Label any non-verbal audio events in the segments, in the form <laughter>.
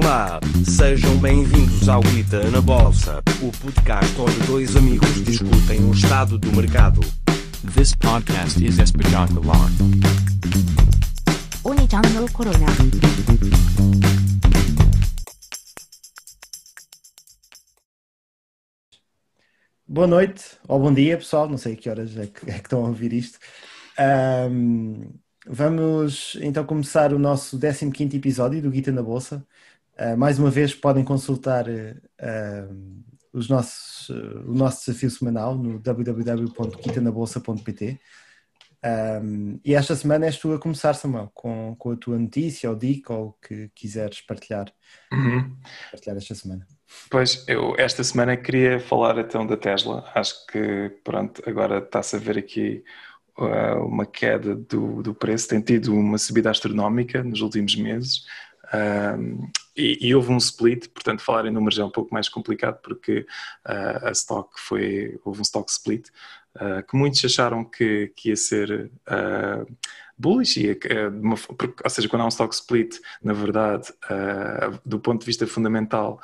Olá, sejam bem-vindos ao Guita na Bolsa, o podcast onde dois amigos discutem o estado do mercado. This podcast is espetacular. Oni-chan no Corona. Boa noite, ou bom dia pessoal, não sei a que horas é que, é que estão a ouvir isto. Um, vamos então começar o nosso 15 episódio do Guita na Bolsa. Ah, mais uma vez podem consultar ah, os nossos, o nosso desafio semanal no www.guitanabolsa.pt. Ahm, e esta semana és tu a começar, Samuel, com, com a tua notícia ou dica ou o que quiseres partilhar, Uhum. partilhar esta semana. Pois, eu esta semana queria falar então da Tesla. Acho que, pronto, agora está-se a ver aqui uh, uma queda do, do preço, tem tido uma subida astronómica nos últimos meses. E, e houve um split, portanto, falar em números é um pouco mais complicado porque uh, a stock foi, houve um stock split uh, que muitos acharam que, que ia ser uh, bullish, uh, de uma ou seja, quando há um stock split, na verdade, do ponto de vista fundamental,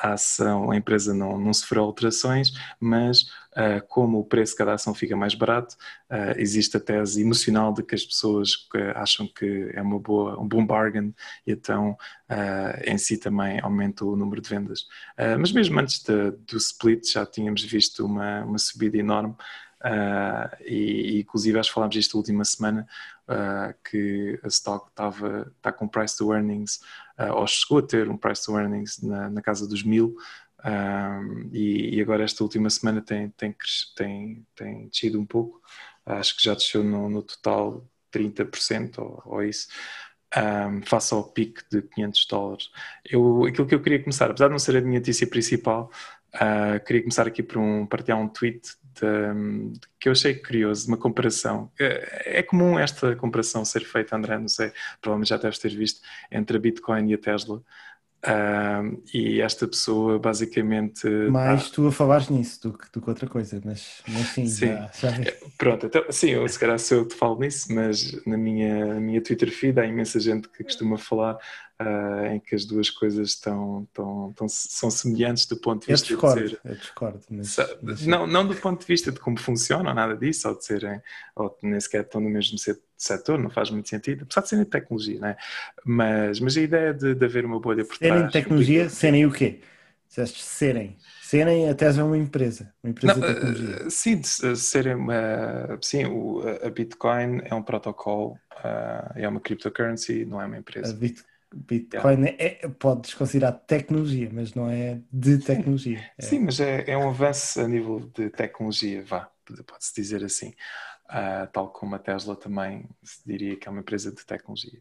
a ação, a empresa não, não sofreu alterações, mas uh, como o preço de cada ação fica mais barato, uh, existe a tese emocional de que as pessoas acham que é uma boa, um bom bargain e então uh, em si também aumenta o número de vendas. Mas mesmo antes de- do split já tínhamos visto uma, uma subida enorme uh, e, e inclusive acho que falámos disto a última semana uh, que a stock estava está com price to earnings uh, ou chegou a ter um price to earnings na, na casa dos mil um, e, e agora esta última semana tem, tem, tem, tem descido um pouco acho que já desceu no, no total 30% ou, ou isso um, face ao pico de 500 dólares. Eu, aquilo que eu queria começar, apesar de não ser a minha notícia principal uh, queria começar aqui por um, partilhar um tweet de- que eu achei curioso, uma comparação. É, é comum esta comparação ser feita, André, não sei, provavelmente já deves ter visto, entre a Bitcoin e a Tesla. Um, e esta pessoa basicamente. Mais tu a falares nisso do que, do que outra coisa, mas, mas sim, Sim. já, já vi. Pronto, então, sim, eu, se calhar sou eu te falo nisso, mas na minha, na minha Twitter feed há imensa gente que costuma falar ah, em que as duas coisas estão, estão, estão- são semelhantes do ponto de Eu vista de discordo, ser. eu discordo. Mas, mas- Não, não do ponto de vista de como funciona ou nada disso, ou de serem, ou de nem sequer estão no mesmo se- setor, não faz muito sentido, apesar de serem de tecnologia, não é? Mas, mas a ideia de, de haver uma bolha por serem trás. de tecnologia, serem o quê? Disseste serem. Serem, a Tesla é uma empresa, uma empresa Não, de tecnologia. eh, sim, serem uma, sim, o- a a Bitcoin é um protocolo, ah, é uma cryptocurrency, não é uma A empresa. Bit- Bitcoin é, podes considerar tecnologia, mas não é de tecnologia. É- Sim, mas é, é um avanço a nível de tecnologia, vá, pode-se dizer assim. Ah, tal como a Tesla também se diria que é uma empresa de tecnologia.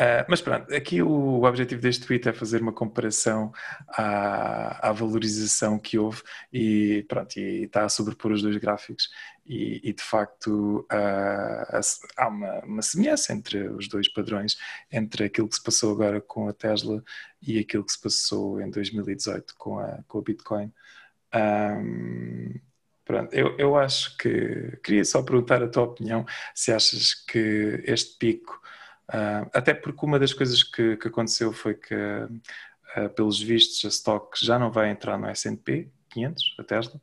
Ah, mas pronto, aqui o, o objetivo deste tweet é fazer uma comparação à, à valorização que houve e pronto, e está a sobrepor os dois gráficos e, e, de facto ah, há- uma, uma semelhança entre os dois padrões, entre aquilo que se passou agora com a Tesla e aquilo que se passou em 2018 com a, com a Bitcoin. Ahm, pronto, eu, eu acho que queria só perguntar a tua opinião se achas que este pico, ah, até porque uma das coisas que, que aconteceu foi que, ah, pelos vistos, a stock já não vai entrar no S&P 500, a Tesla.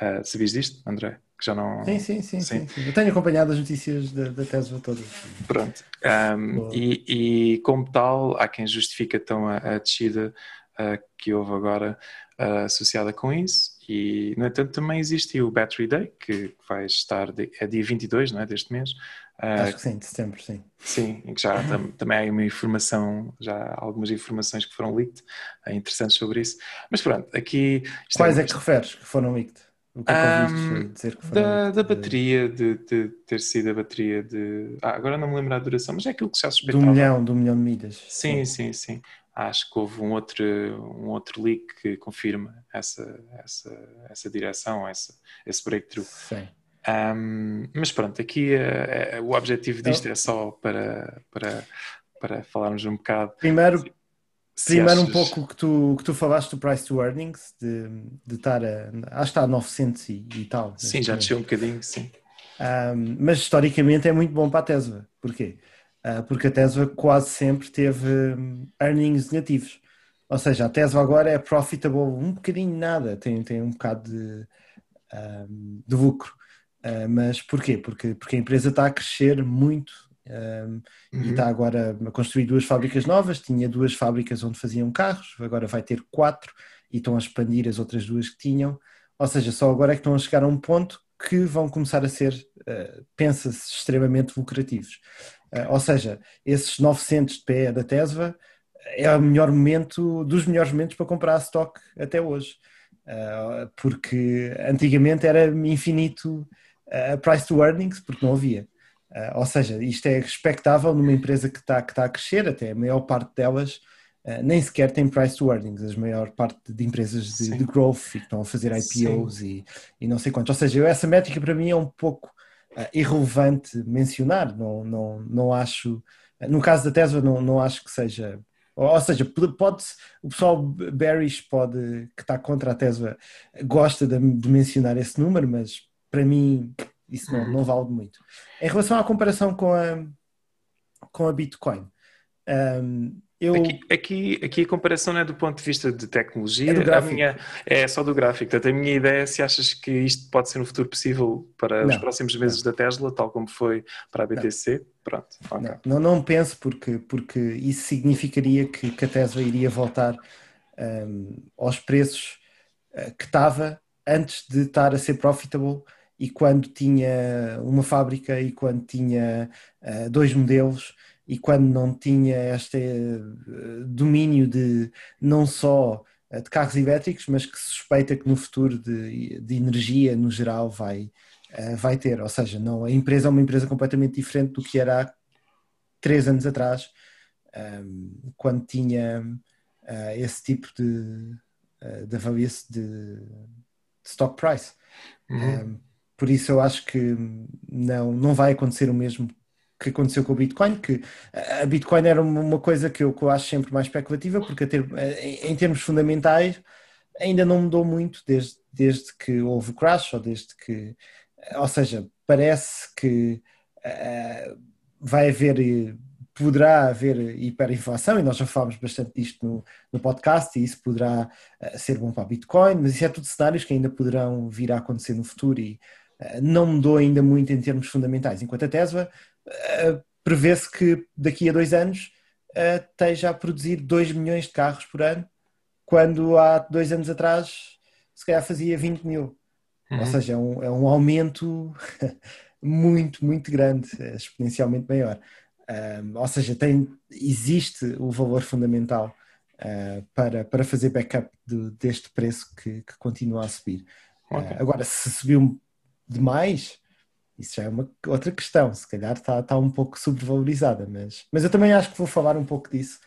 Ah, sabias disto, André? Que já não... Sim, sim, sim, Sim. sim. Eu tenho acompanhado as notícias da, da Tesla todas. Pronto. Um, Boa. e, e como tal, há quem justifica então a, a descida uh, que houve agora uh, associada com isso. E, no entanto, também existe o Battery Day, que vai estar, de, é dia 22, não é, deste mês. Uh, Acho que sim, de setembro, sim. Sim, em que já <clears throat> tam- também há uma informação, já algumas informações que foram leaked, uh, interessantes sobre isso. Mas pronto, aqui... isto Quais é é que referes que foram leaked? O que é que ouviste Ahm, dizer que foram da, leaked? da bateria, de, de ter sido a bateria de. Ah, agora não me lembro a duração, mas é aquilo que já Do suspeitava. milhão, do milhão de milhas. Sim, sim, sim. Acho que houve um outro, um outro leak que confirma essa, essa, essa direção, essa, esse breakthrough. Sim. Ahm, mas pronto, aqui eh, eh, o objetivo disto é só para, para, para falarmos um bocado. Primeiro, se primeiro um achas- pouco que tu, que tu falaste do price to earnings, de, de estar a, acho que está a 900 e, e tal. Sim, já desceu um bocadinho, sim. Um, mas historicamente é muito bom para a Tesla. Porquê? Uh, porque a Tesla quase sempre teve um, earnings negativos. Ou seja, a Tesla agora é profitable um bocadinho nada, tem, tem um bocado de, um, de lucro. Uh, mas porquê? Porque, porque a empresa está a crescer muito um, uhum. e está agora a construir duas fábricas novas. Tinha duas fábricas onde faziam carros, agora vai ter quatro e estão a expandir as outras duas que tinham. Ou seja, só agora é que estão a chegar a um ponto que vão começar a ser, uh, pensa-se, extremamente lucrativos. Uh, ou seja, esses 900 de PE da Tesla é o melhor momento, dos melhores momentos para comprar stock até hoje. Uh, porque antigamente era infinito a price to earnings, porque não havia. Ou seja, isto é expectável numa empresa que está que tá a crescer, até a maior parte delas nem sequer tem price to earnings, a maior parte de empresas de, de growth e que estão a fazer IPOs e, e, não sei quantos. Ou seja, essa métrica para mim é um pouco irrelevante mencionar, não, não, não acho, no caso da Tesla, não, não acho que seja. Ou seja, pode o pessoal bearish pode, que está contra a Tesla gosta de, de mencionar esse número, mas para mim isso não, não vale muito. Em relação à comparação com a, com a Bitcoin, um, eu... Aqui, aqui, aqui, a comparação não é do ponto de vista de tecnologia, é, a minha, é só do gráfico. Portanto, a minha ideia é se achas que isto pode ser um futuro possível para não, os próximos meses não. da Tesla, tal como foi para a BTC. Não. Pronto. Okay. Não, não, penso porque, porque isso significaria que, que a Tesla iria voltar um, aos preços uh, que estava antes de estar a ser profitable e quando tinha uma fábrica e quando tinha uh, dois modelos e quando não tinha este uh, domínio de não só uh, de carros elétricos, mas que se suspeita que no futuro de, de energia no geral vai, vai ter. Ou seja, não, a empresa é uma empresa completamente diferente do que era há três anos atrás, ehm, quando tinha esse tipo de, de avaliação de, de stock price. Uhum. Um, ehm, por isso eu acho que não, não vai acontecer o mesmo que aconteceu com o Bitcoin, que a Bitcoin era uma coisa que eu, que eu acho sempre mais especulativa, porque ter, em termos fundamentais ainda não mudou muito desde, desde que houve o crash, ou desde que, ou seja, parece que uh, vai haver, poderá haver hiperinflação, e nós já falámos bastante disto no, no podcast, e isso poderá uh, ser bom para a Bitcoin, mas isso é tudo cenários que ainda poderão vir a acontecer no futuro e eh, não mudou ainda muito em termos fundamentais, enquanto a Tesla uh, prevê-se que daqui a dois anos uh, esteja a produzir 2 milhões de carros por ano, quando há dois anos atrás se calhar fazia 20 mil. Uhum. Ou seja, é um, é um aumento <laughs> muito, muito grande, exponencialmente maior. ou seja, tem, existe o valor fundamental uh, para, para fazer backup de, deste preço que, que continua a subir. Okay. Uh, agora, se subiu demais, isso já é uma outra questão. Se calhar está, está um pouco sobrevalorizada, mas, mas eu também acho que vou falar um pouco disso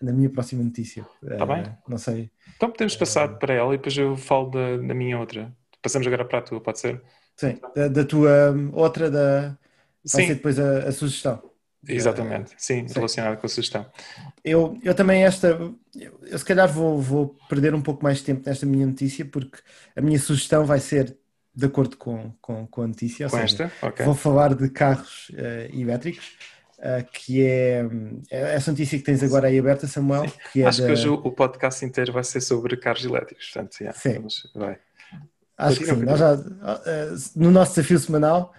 na minha próxima notícia. Está uh, bem? Não sei. Então podemos passar uh, para ela e depois eu falo da, da minha outra. Passamos agora para a tua, pode ser? Sim, da, da tua hum, outra da. Vai sim. ser depois a, a sugestão. Exatamente, sim, sim. relacionado com a sugestão. Eu, eu também esta, eu, eu se calhar vou, vou perder um pouco mais de tempo nesta minha notícia porque a minha sugestão vai ser de acordo com, com, com a notícia. Com seja, esta? Okay. Vou falar de carros uh, elétricos, uh, que é, é, essa notícia que tens agora aí aberta, Samuel. Que é Acho da... que hoje o, podcast inteiro vai ser sobre carros elétricos, portanto, yeah, sim. Vamos, vai. Acho que sim. Nós já, no nosso desafio semanal,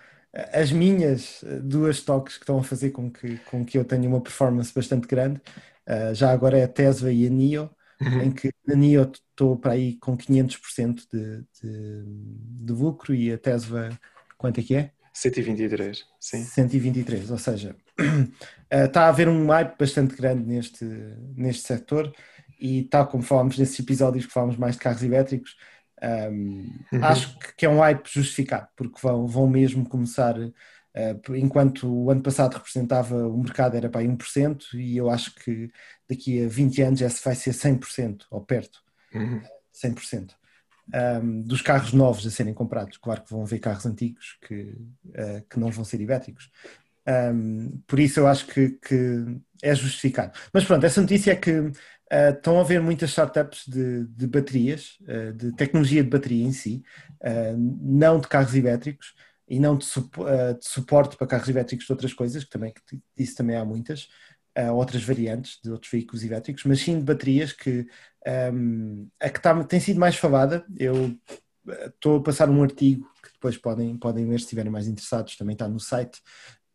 as minhas duas toques que estão a fazer com que, com que eu tenha uma performance bastante grande, já agora é a Tesla e a NIO, uhum. em que na NIO estou para aí com 500% de, de, de lucro e a Tesla, quanto é que é? 123, sim. 123, ou seja, <clears throat> está a haver um hype bastante grande neste, neste setor e tal como falámos nesses episódios que falámos mais de carros elétricos, um, uhum. acho que é um hype justificado, porque vão, vão mesmo começar Uh, enquanto o ano passado representava o mercado era para aí 1%, e eu acho que daqui a 20 anos esse vai ser 100% ou perto, uhum. 100%. Um, dos carros novos a serem comprados. Claro que vão haver carros antigos que, uh, que não vão ser ibéticos. Um, por isso eu acho que, que, é justificado. Mas pronto, essa notícia é que uh, estão a haver muitas startups de, de baterias, uh, de tecnologia de bateria em si, não de carros elétricos, e não de, de, suporte para carros elétricos de outras coisas, que também que isso também há muitas, uh, outras variantes de outros veículos elétricos, mas sim de baterias que um, a que tá, tem sido mais falada. Eu estou a passar um artigo que depois podem, podem ler se estiverem mais interessados, também está no site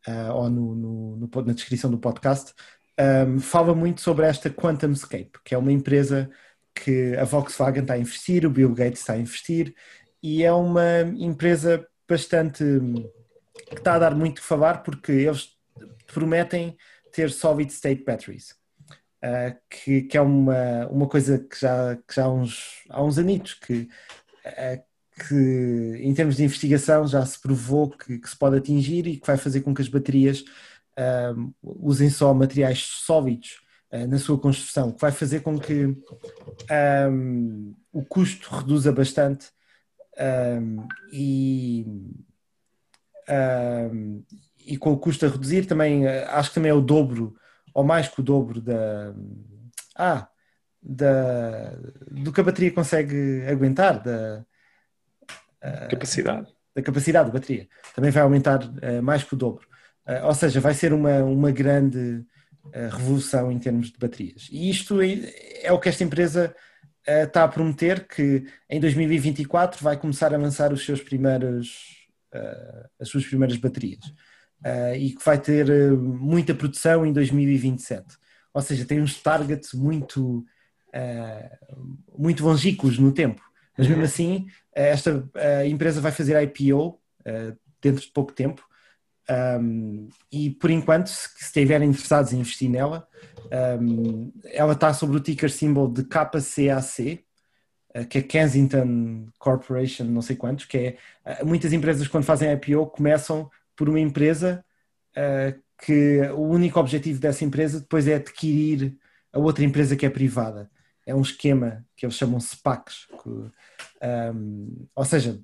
uh, ou no, no, no, na descrição do podcast. Um, fala muito sobre esta QuantumScape, que é uma empresa que a Volkswagen está a investir, o Bill Gates está a investir, e é uma empresa bastante que está a dar muito que falar porque eles prometem ter solid state batteries, uh, que, que, é uma, uma coisa que já, que já há, uns, há uns anitos que, uh, que em termos de investigação já se provou que, que, se pode atingir e que vai fazer com que as baterias uh, usem só materiais sólidos na sua construção, que vai fazer com que um, o custo reduza bastante um, e, um, e com o custo a reduzir também, eh, acho que também é o dobro, ou mais que o dobro da, ah, da, do que a bateria consegue aguentar, da uh, capacidade. Da capacidade da bateria. Também vai aumentar uh, mais que o dobro. Uh, ou seja, vai ser uma, uma grande revolução em termos de baterias. E isto é, é o que esta empresa está a prometer, que em 2024 vai começar a lançar os seus primeiros, as suas primeiras baterias uh, e que vai ter uh, muita produção em 2027. Ou seja, tem uns targets muito, uh, muito longínquos no tempo. Mas mesmo uhum. assim, esta empresa vai fazer IPO dentro de pouco tempo. Um, e por enquanto, se, se estiverem interessados em investir nela, um, ela está sobre o ticker symbol de KCAC, que é Kensington Corporation, não sei quantos, que é muitas empresas quando fazem IPO começam por uma empresa uh, que o único objetivo dessa empresa depois é adquirir a outra empresa que é privada. É um esquema que eles chamam SPACs. Que, um, ehm, ou seja,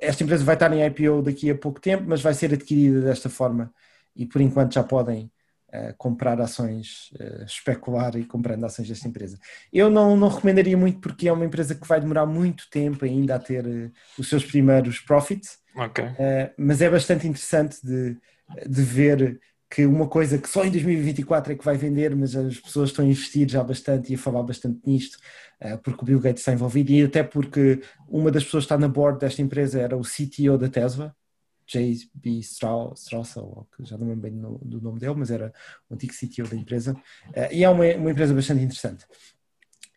esta empresa vai estar em IPO daqui a pouco tempo, mas vai ser adquirida desta forma e por enquanto já podem uh, comprar ações, uh, especular e comprando ações desta empresa. Eu não, não recomendaria muito porque é uma empresa que vai demorar muito tempo ainda a ter uh, os seus primeiros profits Okay. Uh, mas é bastante interessante de, de ver que uma coisa que só em 2024 é que vai vender, mas as pessoas estão a investir já bastante e a falar bastante nisto, uh, porque o Bill Gates está envolvido e até porque uma das pessoas que está na board desta empresa era o CTO da Tesla, J.B. Strausel, já não me lembro bem do, nome dele, mas era o antigo CTO da empresa, uh, e é uma, uma empresa bastante interessante.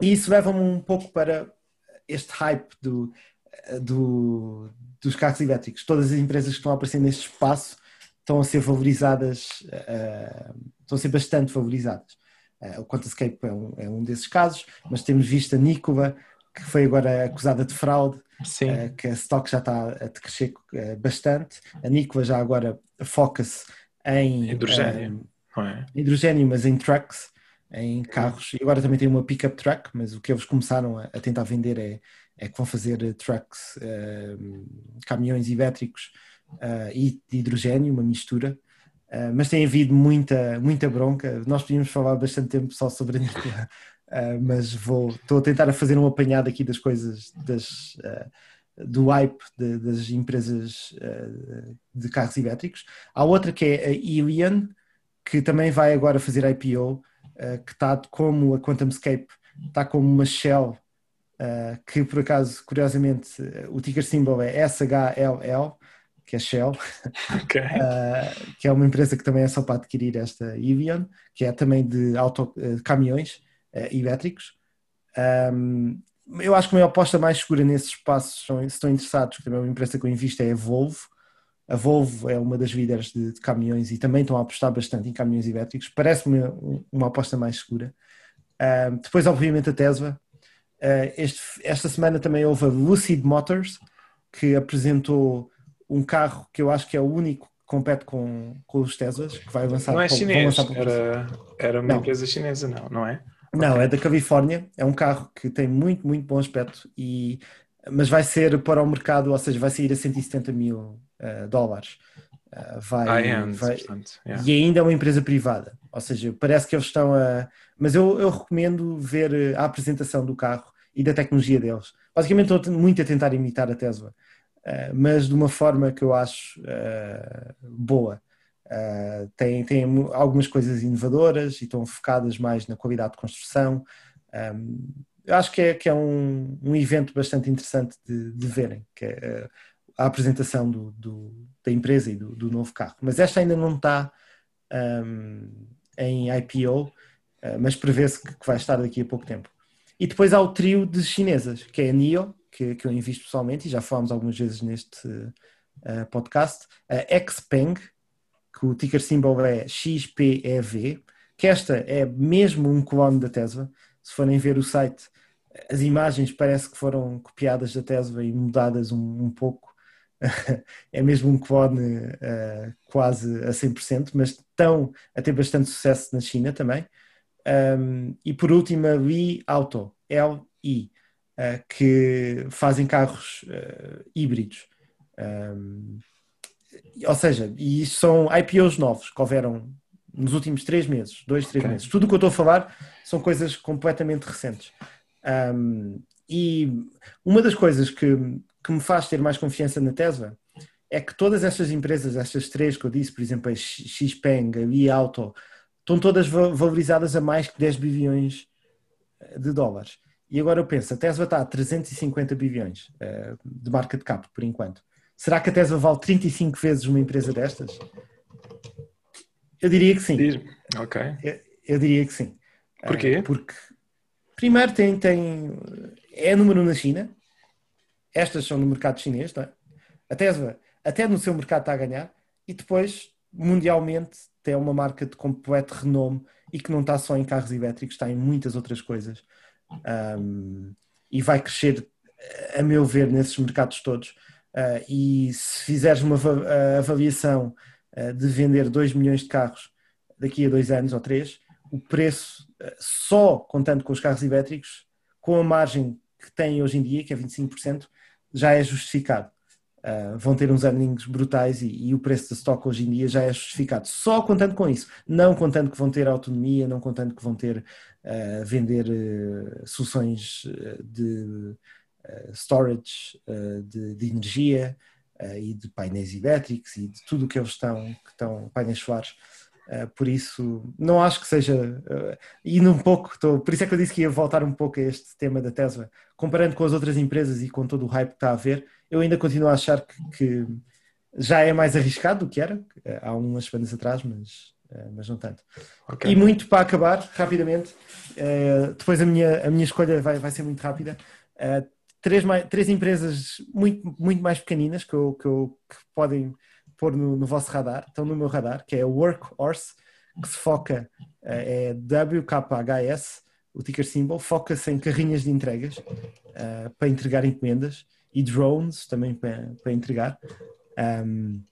E isso leva-me um pouco para este hype do, do, dos carros elétricos. Todas as empresas que estão a aparecer neste espaço estão a ser valorizadas, uh, estão a ser bastante valorizadas. Uh, o QuantaScape é um, é um desses casos, mas temos visto a Nikola, que foi agora acusada de fraude, uh, que a stock já está a crescer bastante. A Nikola já agora foca-se em hidrogênio, é? hidrogênio, mas em trucks, em carros. E agora também tem uma pickup truck, mas o que eles começaram a, a tentar vender é é que vão fazer eh, trucks, uh, caminhões elétricos uh, e de hidrogênio, uma mistura. Uh, mas tem havido muita, muita bronca. Nós podíamos falar bastante tempo só sobre a Nikola, <laughs> mas vou, estou a tentar fazer um apanhado aqui das coisas, das, do hype de, das empresas de carros elétricos. Há outra que é a Ilian, que também vai agora fazer IPO, que está como a QuantumScape, está como uma shell uh, que por acaso, curiosamente, o ticker symbol é SHLL, que é Shell, okay. uh, <laughs> que é uma empresa que também é só para adquirir esta Evian, que é também de auto, uh, caminhões elétricos. Um, eu acho que a minha aposta mais segura nesses espaços, se estão interessados, que também é uma empresa que eu invisto, é a Volvo. A Volvo é uma das líderes de, de, caminhões e também estão a apostar bastante em caminhões elétricos. Parece-me uma aposta mais segura. Um, depois, obviamente, a Tesla, este, esta semana também houve a Lucid Motors, que apresentou um carro que eu acho que é o único que compete com, com os Teslas, que vai lançar. Não é chinês, era, era uma não. empresa chinesa, não, não é? Não, okay. é da Califórnia, é um carro que tem muito, muito bom aspecto, e, mas vai ser para o mercado, ou seja, vai sair a 170 mil uh, dólares. Uh, vai, end, vai yeah. E ainda é uma empresa privada, ou seja, parece que eles estão a. Mas eu, eu recomendo ver a apresentação do carro e da tecnologia deles. Basicamente estou muito a tentar imitar a Tesla, uh, mas de uma forma que eu acho uh, boa. Têm mu- algumas coisas inovadoras e estão focadas mais na qualidade de construção. Um, eu acho que é, que é um, um evento bastante interessante de, de verem, que é a apresentação do, do- da empresa e do, do novo carro. Mas esta ainda não está um, em IPO, uh, mas prevê-se que, que vai estar daqui a pouco tempo. E depois há o trio de chinesas, que é a NIO, que, que eu invisto pessoalmente, e já falámos algumas vezes neste uh, podcast, a Xpeng, que o ticker symbol é XPEV, que esta é mesmo um clone da Tesla. Se forem ver o site, as imagens parece que foram copiadas da Tesla e mudadas um, um pouco. <laughs> é mesmo um clone uh, quase a 100%, mas estão a ter bastante sucesso na China também. Um, e por último, a Li Auto, LI, uh, que fazem carros uh, híbridos. Um, ou seja, e são IPOs novos que houveram nos últimos três meses, dois, três Ok. meses. Tudo o que eu estou a falar são coisas completamente recentes. Um, e uma das coisas que, que me faz ter mais confiança na Tesla é que todas estas empresas, estas três que eu disse, por exemplo, a Xpeng, a Li Auto, estão todas va- valorizadas a mais que 10 bilhões eh, de dólares. E agora eu penso, a Tesla está a 350 bilhões eh, de market cap, por enquanto. Será que a Tesla vale 35 vezes uma empresa destas? Eu diria que sim. Ok. Eu, eu diria que sim. Porquê? Ah, porque, primeiro, tem, tem, é número na China. Estas são no mercado chinês. Não é? A Tesla, até no seu mercado, está a ganhar. E depois, mundialmente, tem uma marca de completo renome e que não está só em carros elétricos, está em muitas outras coisas. Um, e vai crescer, a meu ver, nesses mercados todos. Uh, e se fizeres uma avaliação uh, de vender 2 milhões de carros daqui a dois anos ou três, o preço, uh, só contando com os carros elétricos, com a margem que têm hoje em dia, que é 25%, já é justificado. Uh, vão ter uns earnings brutais e, e o preço de stock hoje em dia já é justificado. Só contando com isso. Não contando que vão ter autonomia, não contando que vão ter uh, vender uh, soluções de storage de, de energia e de painéis elétricos e de tudo o que eles estão, que estão painéis solares. Uh, por isso, não acho que seja. Indo um pouco, tô, por isso é que eu disse que ia voltar um pouco a este tema da Tesla. Comparando com as outras empresas e com todo o hype que está a haver, eu ainda continuo a achar que, que já é mais arriscado do que era uh, há umas semanas atrás, mas, mas não tanto. Ok. E muito para acabar, rapidamente, depois a minha, a minha escolha vai, vai ser muito rápida. Três, três empresas muito, muito mais pequeninas que, eu, que, eu, que podem pôr no, no vosso radar, estão no meu radar, que é a Workhorse, que se foca, uh, é WKHS, o ticker symbol, foca-se em carrinhas de entregas uh, para entregar encomendas e drones também para, para entregar. Um,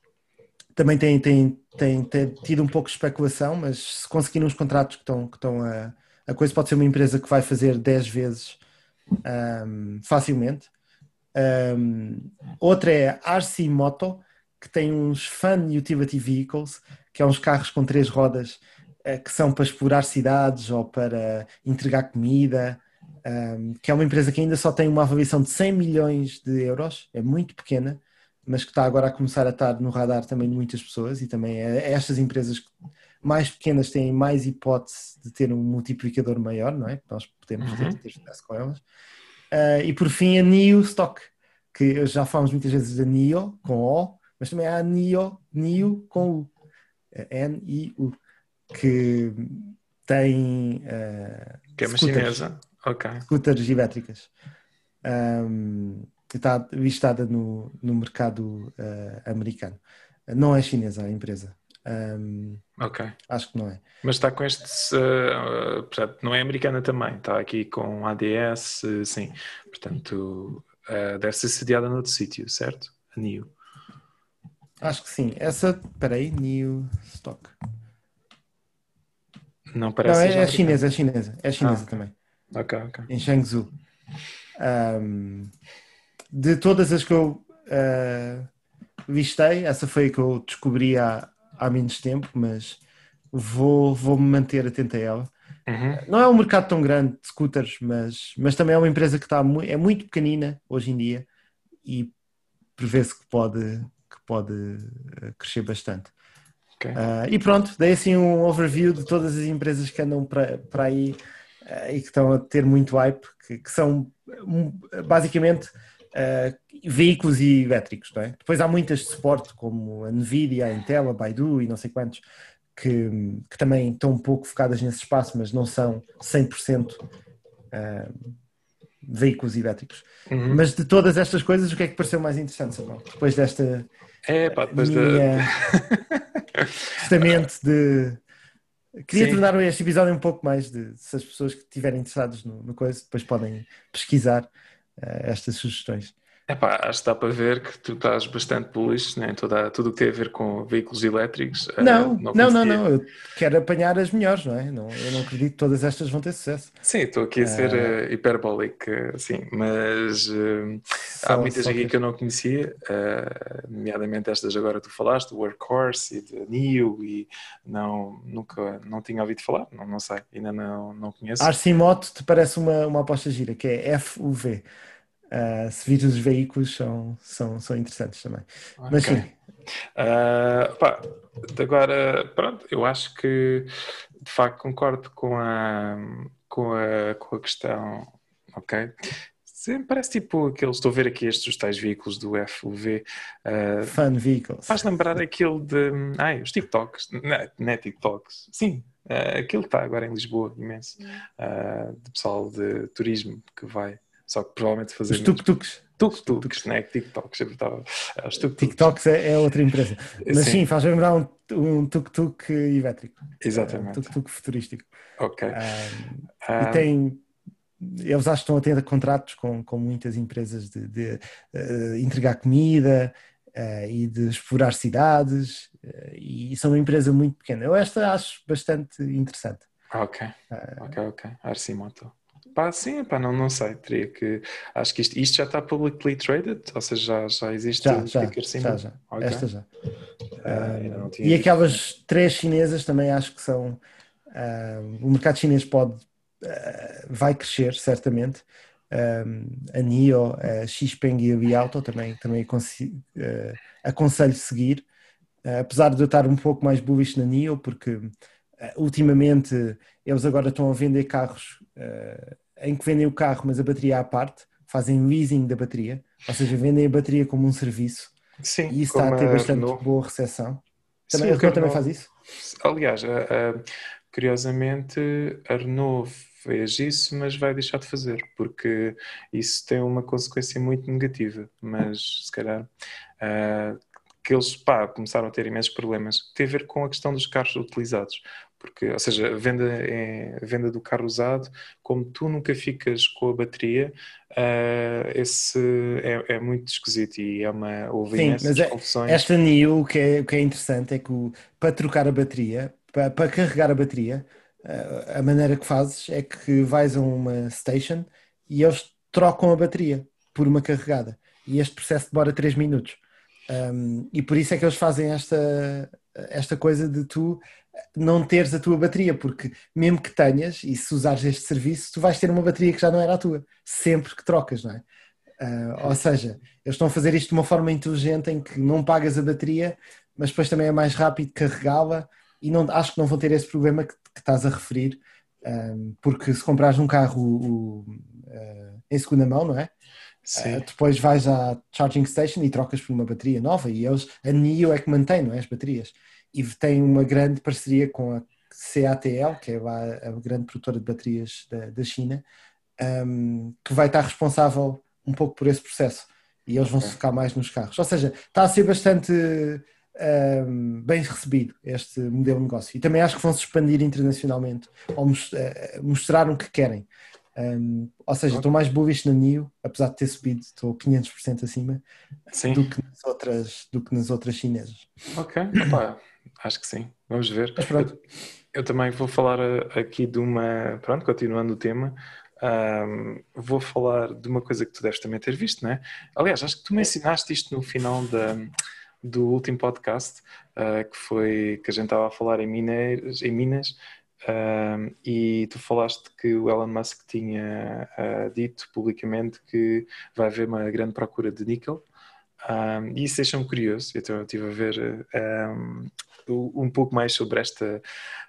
também tem, tem, tem, tem tido um pouco de especulação, mas se conseguirem uns contratos que estão, que estão a, a coisa pode ser uma empresa que vai fazer 10 vezes um, facilmente. Um, outra é a RC Moto, que tem uns Fun Utility Vehicles, que é uns carros com três rodas eh, que são para explorar cidades ou para entregar comida, um, que é uma empresa que ainda só tem uma avaliação de 100 milhões de euros, é muito pequena, mas que está agora a começar a estar no radar também de muitas pessoas e também é, é estas empresas mais pequenas têm mais hipótese de ter um multiplicador maior, não é? Nós podemos ter, Uhum. ter sucesso com elas. Uh, e por fim a NIO Stock, que já falamos muitas vezes da NIO com O, mas também há a NIO, NIO com U, É N-I-U, que tem uh, Que é uma scooters chinesa. Ok. scooters elétricas. Um, está listada no, no mercado uh, americano. Não é chinesa a empresa. Um, Ok. acho que não é. Mas está com este. uh, portanto, não é americana também. Está aqui com ADS, sim. Portanto, uh, deve ser sediada noutro sítio, certo? A NIO. Acho que sim. Essa, peraí, New Stock. Não parece não, é, é chinesa, é chinesa. É chinesa Ah. também. Ok, ok. Em Shangzhou. Um, de todas as que eu uh, listei, essa foi a que eu descobri há, há menos tempo, mas vou, vou me manter atento a ela. Uhum. Não é um mercado tão grande de scooters, mas, mas também é uma empresa que está mu é muito pequenina hoje em dia e prevê-se que pode, pode eh, crescer bastante. Ok. Ah, e pronto, dei assim um overview de todas as empresas que andam para, aí ah, e que estão a ter muito hype, que, que são um, basicamente ah, veículos e elétricos. Não é? Depois há muitas de suporte, como a Nvidia, a Intel, a Baidu e não sei quantos, que, que também estão um pouco focadas nesse espaço, mas não são 100% ah, veículos elétricos. Uhum. Mas de todas estas coisas, o que é que pareceu mais interessante, Samuel? Depois desta É, pá, depois da. minha <laughs> testamento de. Queria Sim. tornar este episódio um pouco mais de se as pessoas que estiverem interessadas no, no coisa depois podem pesquisar eh, estas sugestões. Epá, acho que dá para ver que tu estás bastante bullish né, em toda, tudo o que tem a ver com veículos elétricos. eh, Não, não, não, conhecia. não, eu quero apanhar as melhores, não é? Não, eu não acredito que todas estas vão ter sucesso. Sim, estou aqui a ser Ah. eh, hiperbólico, eh, sim, mas eh, há muitas aqui que- que eu não conhecia, eh, nomeadamente estas agora tu falaste, Workhorse e de NIO, e não, nunca, não tinha ouvido falar, não, não sei, ainda não, não conheço. Arcimoto te parece uma, uma aposta gira, que é FUV. Uh, se vires os veículos, são, são, são interessantes também. Mas Ok. sim, Ah, pá, agora, pronto, eu acho que de facto concordo com a, com a, com a questão, ok? Sim, parece tipo aqueles, estou a ver aqui estes os tais veículos do FUV, ah, fun vehicles. faz lembrar aquele de, ai, os TikToks, não, não é TikToks, sim, ah, aquele que está agora em Lisboa, imenso, ah, de pessoal de turismo que vai, só que provavelmente fazer Os tuk-tuks. tuk-tuks, não é? TikToks, ah, os tuk-tuks. TikToks é, é outra empresa. <laughs> Mas Sim. sim, faz lembrar um, um tuk-tuk elétrico. Um Exatamente, tuk-tuk futurístico. ok. Um, Ah, e tem. Eles acho que estão a ter contratos com, com muitas empresas de, de, eh, entregar comida eh, e de explorar cidades. eh, e são uma empresa muito pequena. Eu esta acho bastante interessante. Ok, Ah, ok, ok. Arcimoto. Pá, sim, pá, não, não sei. Teria que. Acho que isto, isto já está publicly traded, ou seja, já, já existe já, já, já, já. Ok. Esta já. Não tinha E visto. aquelas três chinesas também acho que são. ah, o mercado chinês pode. vai crescer, certamente. A NIO, a Xpeng e a Liauto também, também aconse- aconselho seguir. Apesar de eu estar um pouco mais bullish na NIO, porque ultimamente eles agora estão a vender carros ah, em que vendem o carro, mas a bateria à parte, fazem leasing da bateria, ou seja, vendem a bateria como um serviço. Sim, E isso está a ter a bastante Renault. boa recepção. Sim, Também, que a Renault também faz isso? Aliás, a- a- curiosamente, a Renault fez isso, mas vai deixar de fazer, porque isso tem uma consequência muito negativa. Mas, se calhar, que eles pá, começaram a ter imensos problemas. Tem a ver com a questão dos carros utilizados. Porque, ou seja, a venda, é, a venda do carro usado, como tu nunca ficas com a bateria, ah, esse é, é muito esquisito e é uma, houve Sim, mas é- confusões. Esta NIO, o que é, o que é interessante é que o- para trocar a bateria, para, para carregar a bateria, eh, a maneira que fazes é que vais a uma station e eles trocam a bateria por uma carregada. E este processo demora 3 minutos. Um, e por isso é que eles fazem esta, esta coisa de tu não teres a tua bateria, porque mesmo que tenhas, e se usares este serviço, tu vais ter uma bateria que já não era a tua, sempre que trocas, não é? Ah, ou seja, eles estão a fazer isto de uma forma inteligente em que não pagas a bateria, mas depois também é mais rápido carregá-la e não, acho que não vão ter esse problema que, que estás a referir, um, porque se comprares um carro o- ah, em segunda mão, não é? Uh, depois vais à charging station e trocas por uma bateria nova e eles, a NIO é que mantém, não é, as baterias. E tem uma grande parceria com a CATL, que é a grande produtora de baterias da, da China, um, que vai estar responsável um pouco por esse processo. E eles vão se focar mais nos carros. Ou seja, está a ser bastante um, bem recebido este modelo de negócio. E também acho que vão se expandir internacionalmente, ou mos- uh, mostrar o que querem. Um, ou seja, estou mais bullish na NIO, apesar de ter subido, estou 500% acima Sim. do que nas outras, do que nas outras chinesas. Ok, opá, acho que sim. Vamos ver. Mas pronto. Eu, eu também vou falar eh, aqui de uma. Pronto, continuando o tema, ahm, vou falar de uma coisa que tu deves também ter visto, não é? Aliás, acho que tu mencionaste isto no final da, do último podcast, ah, que foi que a gente estava a falar em Minas, em Minas e tu falaste que o Elon Musk tinha ah, dito publicamente que vai haver uma grande procura de níquel. Um, e isso deixa-me curioso, então eu estive a ver um, um pouco mais sobre esta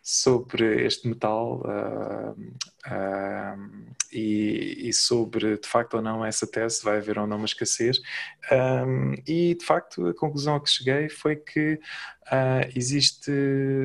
sobre este metal uh, uh, e, e, sobre de facto ou não essa tese vai haver ou não uma escassez. Um, e de facto a conclusão a que cheguei foi que uh, existe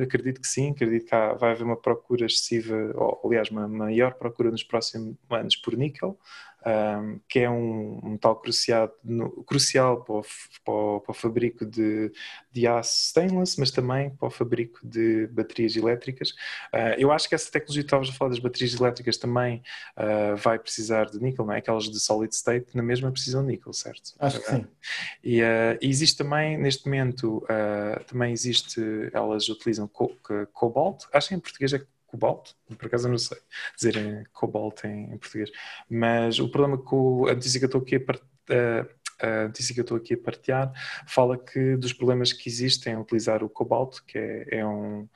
acredito que sim acredito que há, vai haver uma procura excessiva ou aliás uma maior procura nos próximos anos por níquel um, que é um, metal crucial, no, crucial para o, para, o, para o, fabrico de, de aço stainless, mas também para o fabrico de baterias elétricas. Uh, eu acho que essa tecnologia que estavas a falar das baterias elétricas também uh, vai precisar de níquel, não é? Aquelas de solid state na mesma precisam de níquel, certo? Acho que sim. E, uh, existe também, neste momento, também existe, elas utilizam co cobalt, acho que em português é cobalto, por acaso eu não sei dizer cobalto em, em, português, mas o problema com a notícia que eu estou aqui a, a notícia que eu estou aqui a partilhar fala que dos problemas que existem em utilizar o cobalto, que é, é um,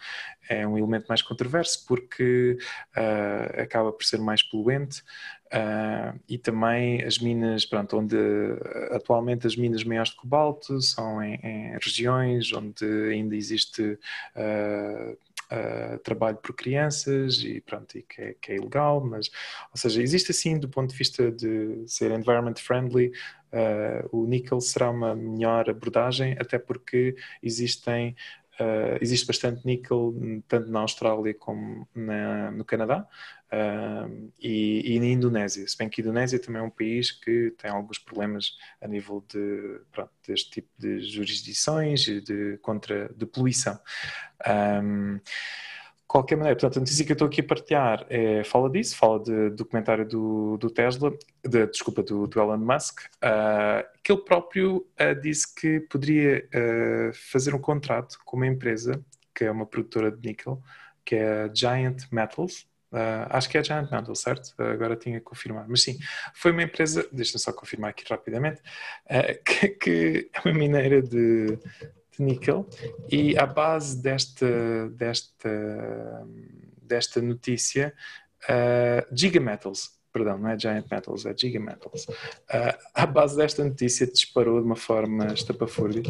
é um elemento mais controverso porque uh, acaba por ser mais poluente uh, e também as minas, pronto, onde atualmente as minas maiores de cobalto são em, em regiões onde ainda existe uh, uh, trabalho por crianças e pronto, e que é, que é, ilegal, mas, ou seja, existe assim do ponto de vista de ser environment friendly, uh, o níquel será uma melhor abordagem, até porque existem Uh, existe bastante níquel tanto na Austrália como na, no Canadá uh, e, e, na Indonésia. Se bem que a Indonésia também é um país que tem alguns problemas a nível de, pronto, deste tipo de jurisdições e de, contra, de poluição. Um, qualquer maneira, portanto, a notícia que eu estou aqui a partilhar é, fala disso, fala de, do comentário do, do Tesla, de, desculpa, do, do, Elon Musk, uh, que ele próprio uh, disse que poderia uh, fazer um contrato com uma empresa, que é uma produtora de níquel, que é a Giant Metals, acho que é a Giant Metals, certo? agora tinha que confirmar, mas sim, foi uma empresa, deixa-me só confirmar aqui rapidamente, <laughs> que, que é uma mineira de, de níquel e à base desta, desta, desta notícia, uh, Gigametals, perdão, não é Giant Metals, é Gigametals, uh, à base desta notícia disparou de uma forma estapafúrdia.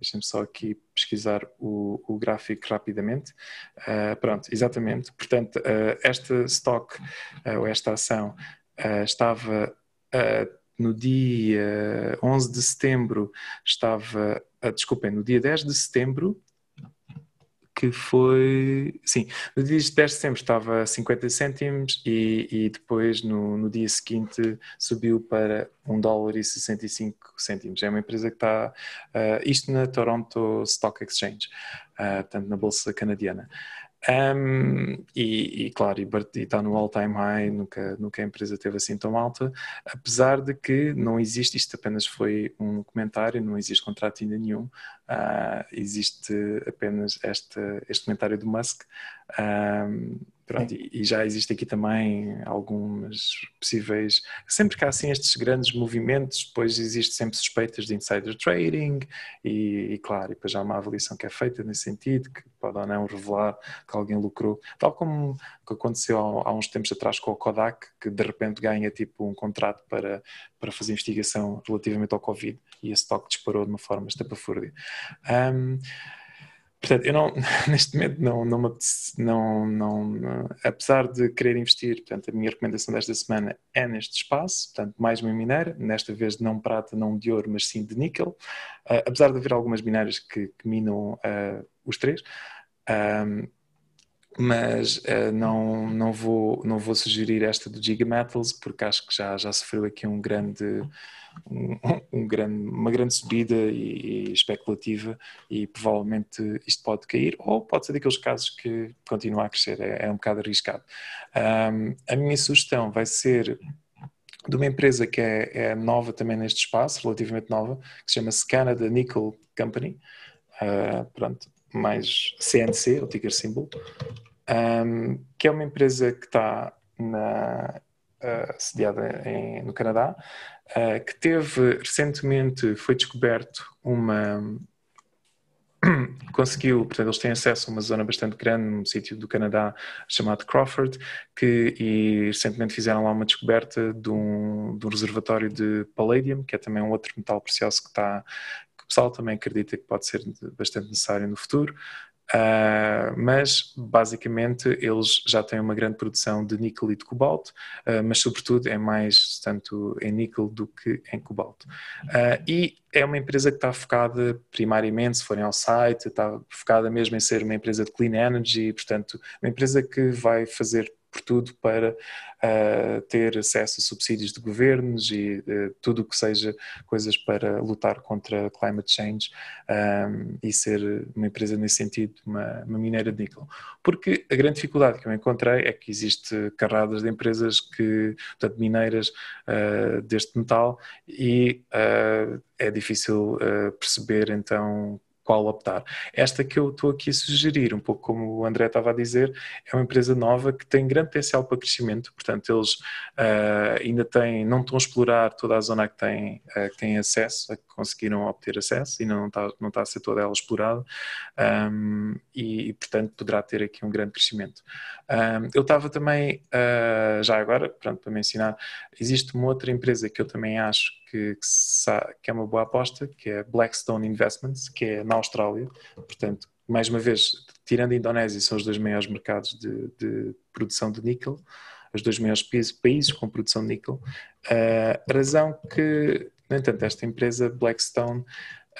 Deixem-me só aqui pesquisar o, o gráfico rapidamente. Uh, pronto, exatamente. Portanto, uh, esta stock, ou esta ação, estava no dia 11 de setembro, estava ah, desculpem, no dia 10 de setembro, que foi. Sim, no dia 10 de setembro estava a 50 cêntimos e, e depois no, no, dia seguinte subiu para 1 dólar e 65 cêntimos. É uma empresa que está. Uh, isto na Toronto Stock Exchange, uh, portanto na Bolsa Canadiana. Um, e, e, claro, e está no all-time high, nunca, nunca a empresa teve assim tão alta, apesar de que não existe, isto apenas foi um comentário, não existe contrato ainda nenhum, uh, existe apenas este, este comentário do Musk. Um, Pronto, e, e, já existe aqui também algumas possíveis. Sempre que há assim estes grandes movimentos, depois existe sempre suspeitas de insider trading, e, e, claro, e depois há uma avaliação que é feita nesse sentido, que pode ou não revelar que alguém lucrou, tal como que aconteceu há, há uns tempos atrás com o Kodak, que de repente ganha tipo um contrato para, para fazer investigação relativamente ao Covid, e esse toque disparou de uma forma estapafúrdia. Um, Portanto, eu não, <laughs> neste momento não, não, não, não, não, apesar de querer investir, portanto, a minha recomendação desta semana é neste espaço, portanto, mais uma mineira, nesta vez não prata, não de ouro, mas sim de níquel, uh, apesar de haver algumas minérias que, que minam uh, os três, mas uh, não, não, vou, não vou sugerir esta do Giga Metals, porque acho que já, já sofreu aqui um grande um, um grande, uma grande subida e, e, especulativa e provavelmente isto pode cair ou pode ser daqueles casos que continua a crescer, é, é um bocado arriscado. Um, a minha sugestão vai ser de uma empresa que é, é, nova também neste espaço, relativamente nova, que se chama Canada Nickel Company, uh, pronto, mais CNC, o ticker symbol, um, que é uma empresa que está na, uh, sediada em, no Canadá, uh, que teve recentemente, foi descoberto uma. <coughs> Conseguiu, portanto, eles têm acesso a uma zona bastante grande, num sítio do Canadá chamado Crawford, que e recentemente fizeram lá uma descoberta de um, de um reservatório de palladium, que é também um outro metal precioso que está, o pessoal também acredita que pode ser bastante necessário no futuro. Uh, mas basicamente eles já têm uma grande produção de níquel e de cobalto, uh, mas sobretudo é mais tanto em níquel do que em cobalto. Uh, e é uma empresa que está focada primariamente, se forem ao site, está focada mesmo em ser uma empresa de clean energy, portanto, uma empresa que vai fazer por tudo para uh, ter acesso a subsídios de governos e uh, tudo o que seja coisas para lutar contra climate change um, e ser uma empresa nesse sentido, uma, uma, mineira de níquel. Porque a grande dificuldade que eu encontrei é que existe carradas de empresas que, portanto, mineiras uh, deste metal e é difícil perceber então qual optar. Esta que eu estou aqui a sugerir, um pouco como o André estava a dizer, é uma empresa nova que tem grande potencial para crescimento, portanto eles uh, ainda têm, não estão a explorar toda a zona que têm, uh, que têm acesso, conseguiram obter acesso, e não está, não está a ser toda ela explorada, um, e, e, portanto poderá ter aqui um grande crescimento. Um, eu estava também, uh, já agora, pronto, para mencionar, existe uma outra empresa que eu também acho que, que, é uma boa aposta, que é Blackstone Investments, que é na Austrália. Portanto, mais uma vez, tirando a Indonésia, são os dois maiores mercados de, de produção de níquel, os dois maiores países com produção de níquel. Uh, razão que, no entanto, esta empresa Blackstone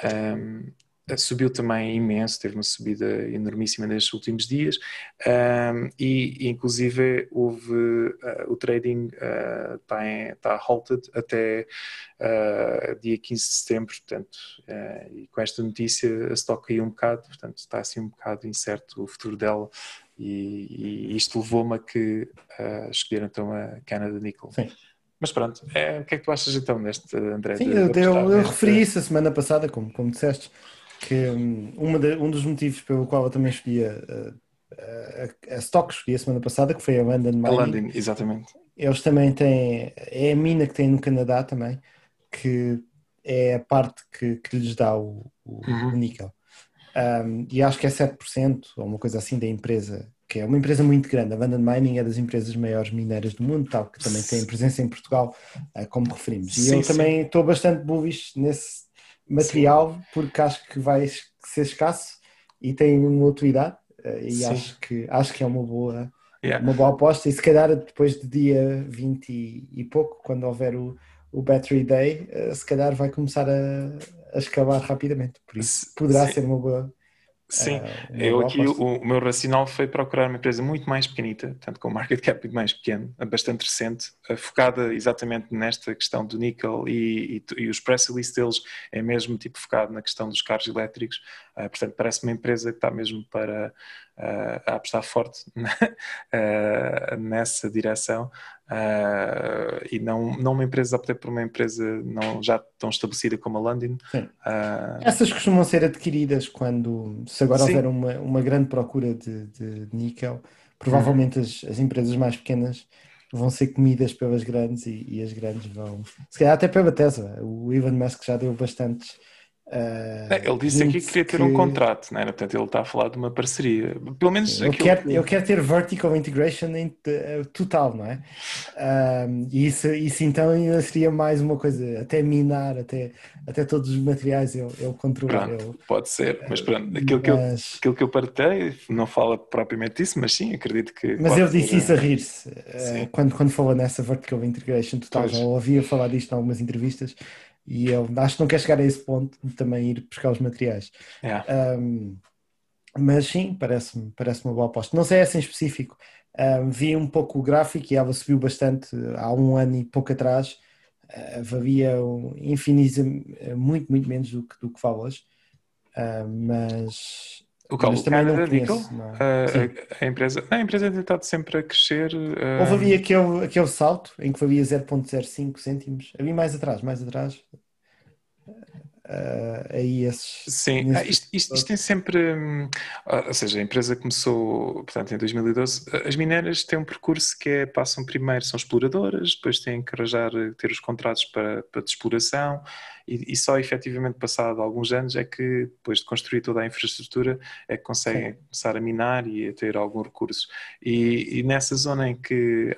um, subiu também imenso, teve uma subida enormíssima nestes últimos dias um, e, inclusive houve uh, o trading está uh, tá halted até uh, dia 15 de setembro, portanto, uh, e com esta notícia a stock caiu um bocado, portanto está assim um bocado incerto o futuro dela e, e isto levou-me a que uh, escolheram então a Canada Nickel. Sim. Mas pronto, é, o que é que tu achas então deste, André? Sim, de, eu, eu, eu referi isso a semana passada, como, como disseste, que um, de, um dos motivos pelo qual eu também escolhi a, a, a, stock escolhi a semana passada, que foi a London Mining. A London, exatamente. Eles também têm, é a mina que tem no Canadá também, que é a parte que, que lhes dá o, o, uhum. o níquel. Um, e acho que é 7% ou uma coisa assim da empresa, que é uma empresa muito grande. A London Mining é das empresas maiores mineiras do mundo, tal, que também tem presença em Portugal, uh, como referimos. E sim, eu sim. também estou bastante bullish nesse material, Sim. porque acho que vai ser escasso e tem uma utilidade eh, e acho que, acho que é uma boa, yeah. uma boa aposta. E se calhar depois do dia 20 e, e pouco, quando houver o, o Battery Day, eh, se calhar vai começar a, a escavar rapidamente. Por isso poderá ser uma boa Sim, uh, eu aqui o, o, meu racional foi procurar uma empresa muito mais pequenita, portanto com um market cap muito mais pequeno, bastante recente, focada exatamente nesta questão do níquel e, e, e os press release deles é mesmo tipo focado na questão dos carros elétricos, uh, portanto parece uma empresa que está mesmo para uh, a apostar forte <laughs> nessa direção Uh, e não, não uma empresa optei por uma empresa não já tão estabelecida como a London. Uh, Essas costumam ser adquiridas quando, se agora sim. houver uma, uma grande procura de, de níquel, provavelmente as, as empresas mais pequenas vão ser comidas pelas grandes e, e, as grandes vão, se calhar até pela Tesla. O Elon Musk já deu bastantes Uh, ele disse aqui que queria ter que... um contrato, né? portanto ele está a falar de uma parceria. Pelo menos eu quero, eu quero ter vertical integration em, uh, total, não é? Uh, e isso, isso então ainda seria mais uma coisa, até minar, até, até todos os materiais eu, eu controlo. Eu, pode ser, mas pronto, aquilo, que eu, aquilo que eu partei não fala propriamente disso, mas sim, acredito que. Mas eu disse isso a rir-se quando, quando falou nessa vertical integration total, já ouvia falar disto em algumas entrevistas e eu acho que não quer chegar a esse ponto de também ir buscar os materiais. Yeah. Um, mas sim, parece-me parece uma boa aposta. Não sei essa em específico. Um, vi um pouco o gráfico e ela subiu bastante há um ano e pouco atrás. Uh, valia um, infinitamente, muito, muito menos do que, do que vale hoje. Uh, mas o Cal, também não conheço, não. A, a, empresa, a empresa tem estado sempre a crescer. Uh... Houve havia aquele, aquele salto em que havia 0.05 cêntimos. Havia mais atrás, mais atrás. Uh, aí esses. Sim, ah, isto, isto, isto, tem sempre. Uh, ou seja, a empresa começou, portanto, em 2012. As mineiras têm um percurso que é: passam primeiro, são exploradoras, depois têm que arranjar, ter os contratos para, para de exploração e, e, só efetivamente passado alguns anos é que, depois de construir toda a infraestrutura, é que conseguem Sim. começar a minar e a ter algum recurso. E, e, nessa zona em que,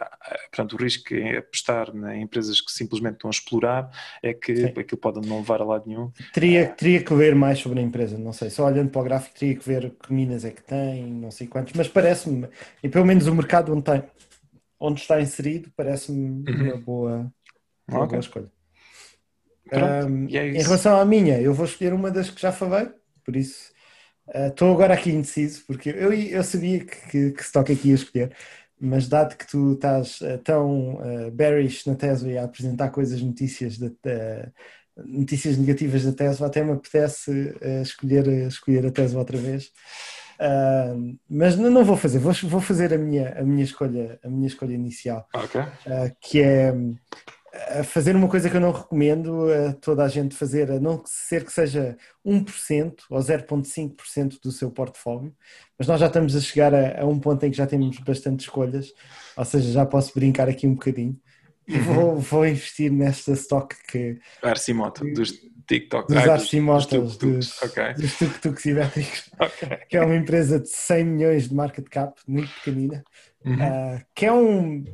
portanto, o risco é apostar em empresas que simplesmente estão a explorar, é que Sim. aquilo pode não levar a lado nenhum Teria, teria que ver mais sobre a empresa, não sei, só olhando para o gráfico teria que ver que minas é que tem, não sei quantos, mas parece-me, e pelo menos o mercado onde, tem, onde está inserido, parece-me uma boa, uma Ok. boa escolha. Pronto, Um, é em relação à minha, eu vou escolher uma das que já falei, por isso uh, estou agora aqui indeciso, porque eu, eu sabia que, que, que Stock aqui ia escolher, mas dado que tu estás uh, tão uh, bearish na Tesla e a apresentar coisas, notícias, de, uh, notícias negativas da Tesla, até me apetece uh, escolher, escolher a Tesla outra vez. Uh, mas não, não vou fazer, vou, vou fazer a minha, a minha escolha, a minha escolha inicial, Ok. uh, que é a fazer uma coisa que eu não recomendo a toda a gente fazer, a não ser que seja 1% ou 0,5% do seu portfólio, mas nós já estamos a chegar a, a, um ponto em que já temos bastante escolhas, ou seja, já posso brincar aqui um bocadinho. E vou, vou investir nesta stock que. Arcimoto, dos TikTok. Dos Arcimotos, dos, tuk-tuks. Ok. dos tuk-tuks elétricos, <laughs> Ok. que é uma empresa de 100 milhões de market cap, muito pequenina, Uhum. uh, que é um.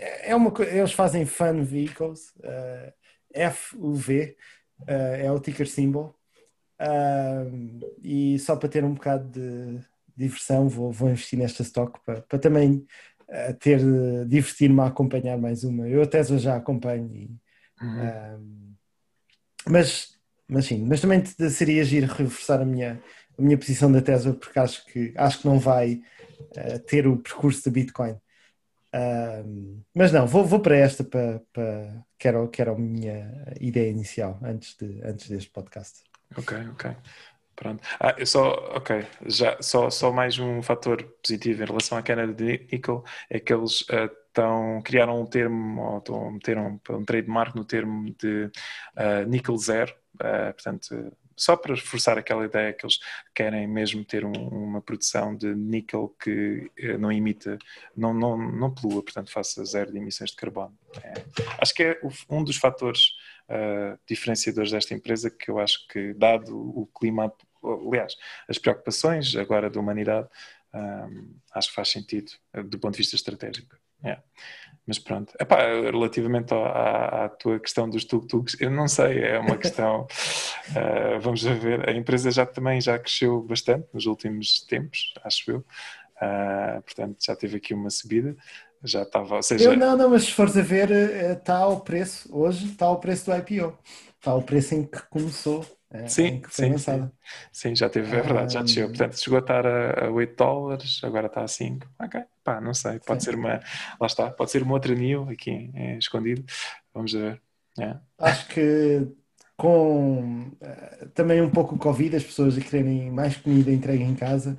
É uma, eles fazem fun vehicles, uh, FUV, uh, é o ticker symbol. Uh, e só para ter um bocado de diversão, vou, vou investir nesta stock para, para também uh, ter, divertir-me a acompanhar mais uma. Eu a Tesla já acompanho, e, Uhum. um, mas, mas sim, mas também te- seria giro reforçar a minha, a minha posição da Tesla porque acho que, acho que não vai ter o percurso da Bitcoin. Um, mas não, vou, vou para esta para, para, que, era, que era a minha ideia inicial antes, de, antes deste podcast. Ok, ok. Pronto. Ah, eu só, ok, já, só, só mais um fator positivo em relação à queda de níquel é que eles ah, tão, criaram um termo, ou tão- meteram um trademark no termo de ah, níquel zero, ah, portanto, só para reforçar aquela ideia que eles querem mesmo ter um- uma produção de níquel que eh, não emita, não, não, não polua, portanto, faça zero de emissões de carbono. É, acho que é um dos fatores uh, diferenciadores desta empresa que eu acho que, dado o clima, aliás, as preocupações agora da humanidade, um, acho que faz sentido do ponto de vista estratégico. Yeah. Mas pronto, Epá, relativamente à, à tua questão dos tuk-tuks, eu não sei, é uma <laughs> questão, uh, vamos ver, a empresa já também já cresceu bastante nos últimos tempos, acho eu, Uh, portanto já teve aqui uma subida, já estava, ou seja, Eu não, não, mas se fores a ver, eh, está ao preço, hoje está ao preço do IPO, está ao preço em que começou, Sim, em que foi sim, lançada. Sim, já teve, é verdade, já desceu. Portanto, chegou a estar a, a 8 dólares, agora está a 5. Ok, pá, não sei, pode Sim. ser uma, lá está, pode ser uma outra new aqui eh, escondido. Vamos ver. Yeah. Acho que com eh, também um pouco o Covid, as pessoas a quererem mais comida entregue em casa,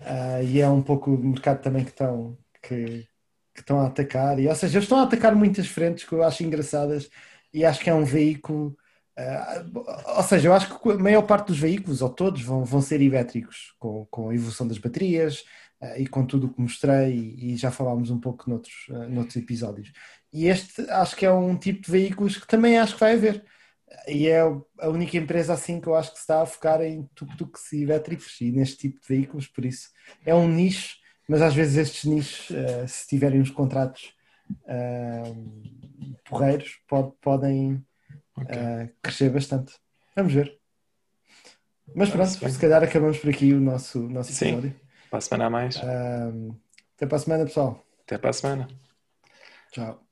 ah, e é um pouco o mercado também que estão, que, que estão a atacar, e, ou seja, eles estão a atacar muitas frentes que eu acho engraçadas, e acho que é um veículo. Ah, ou seja, eu acho que a maior parte dos veículos, ou todos, vão, vão ser elétricos, com, com a evolução das baterias ah, e com tudo o que mostrei, e, e já falámos um pouco noutros, ah, noutros episódios. E este acho que é um tipo de veículos que também acho que vai haver. E é a única empresa assim que eu acho que se está a focar em tuk-tuks e elétricos e neste tipo de veículos, por isso é um nicho, mas às vezes estes nichos, eh, se tiverem uns contratos porreiros, pode- podem Ok. eh, crescer bastante. Vamos ver. Mas pronto, Parece bem. se calhar acabamos por aqui o nosso, nosso Sim. episódio. Para a semana a mais. Ah, até para a semana, pessoal. Até para a semana. Tchau.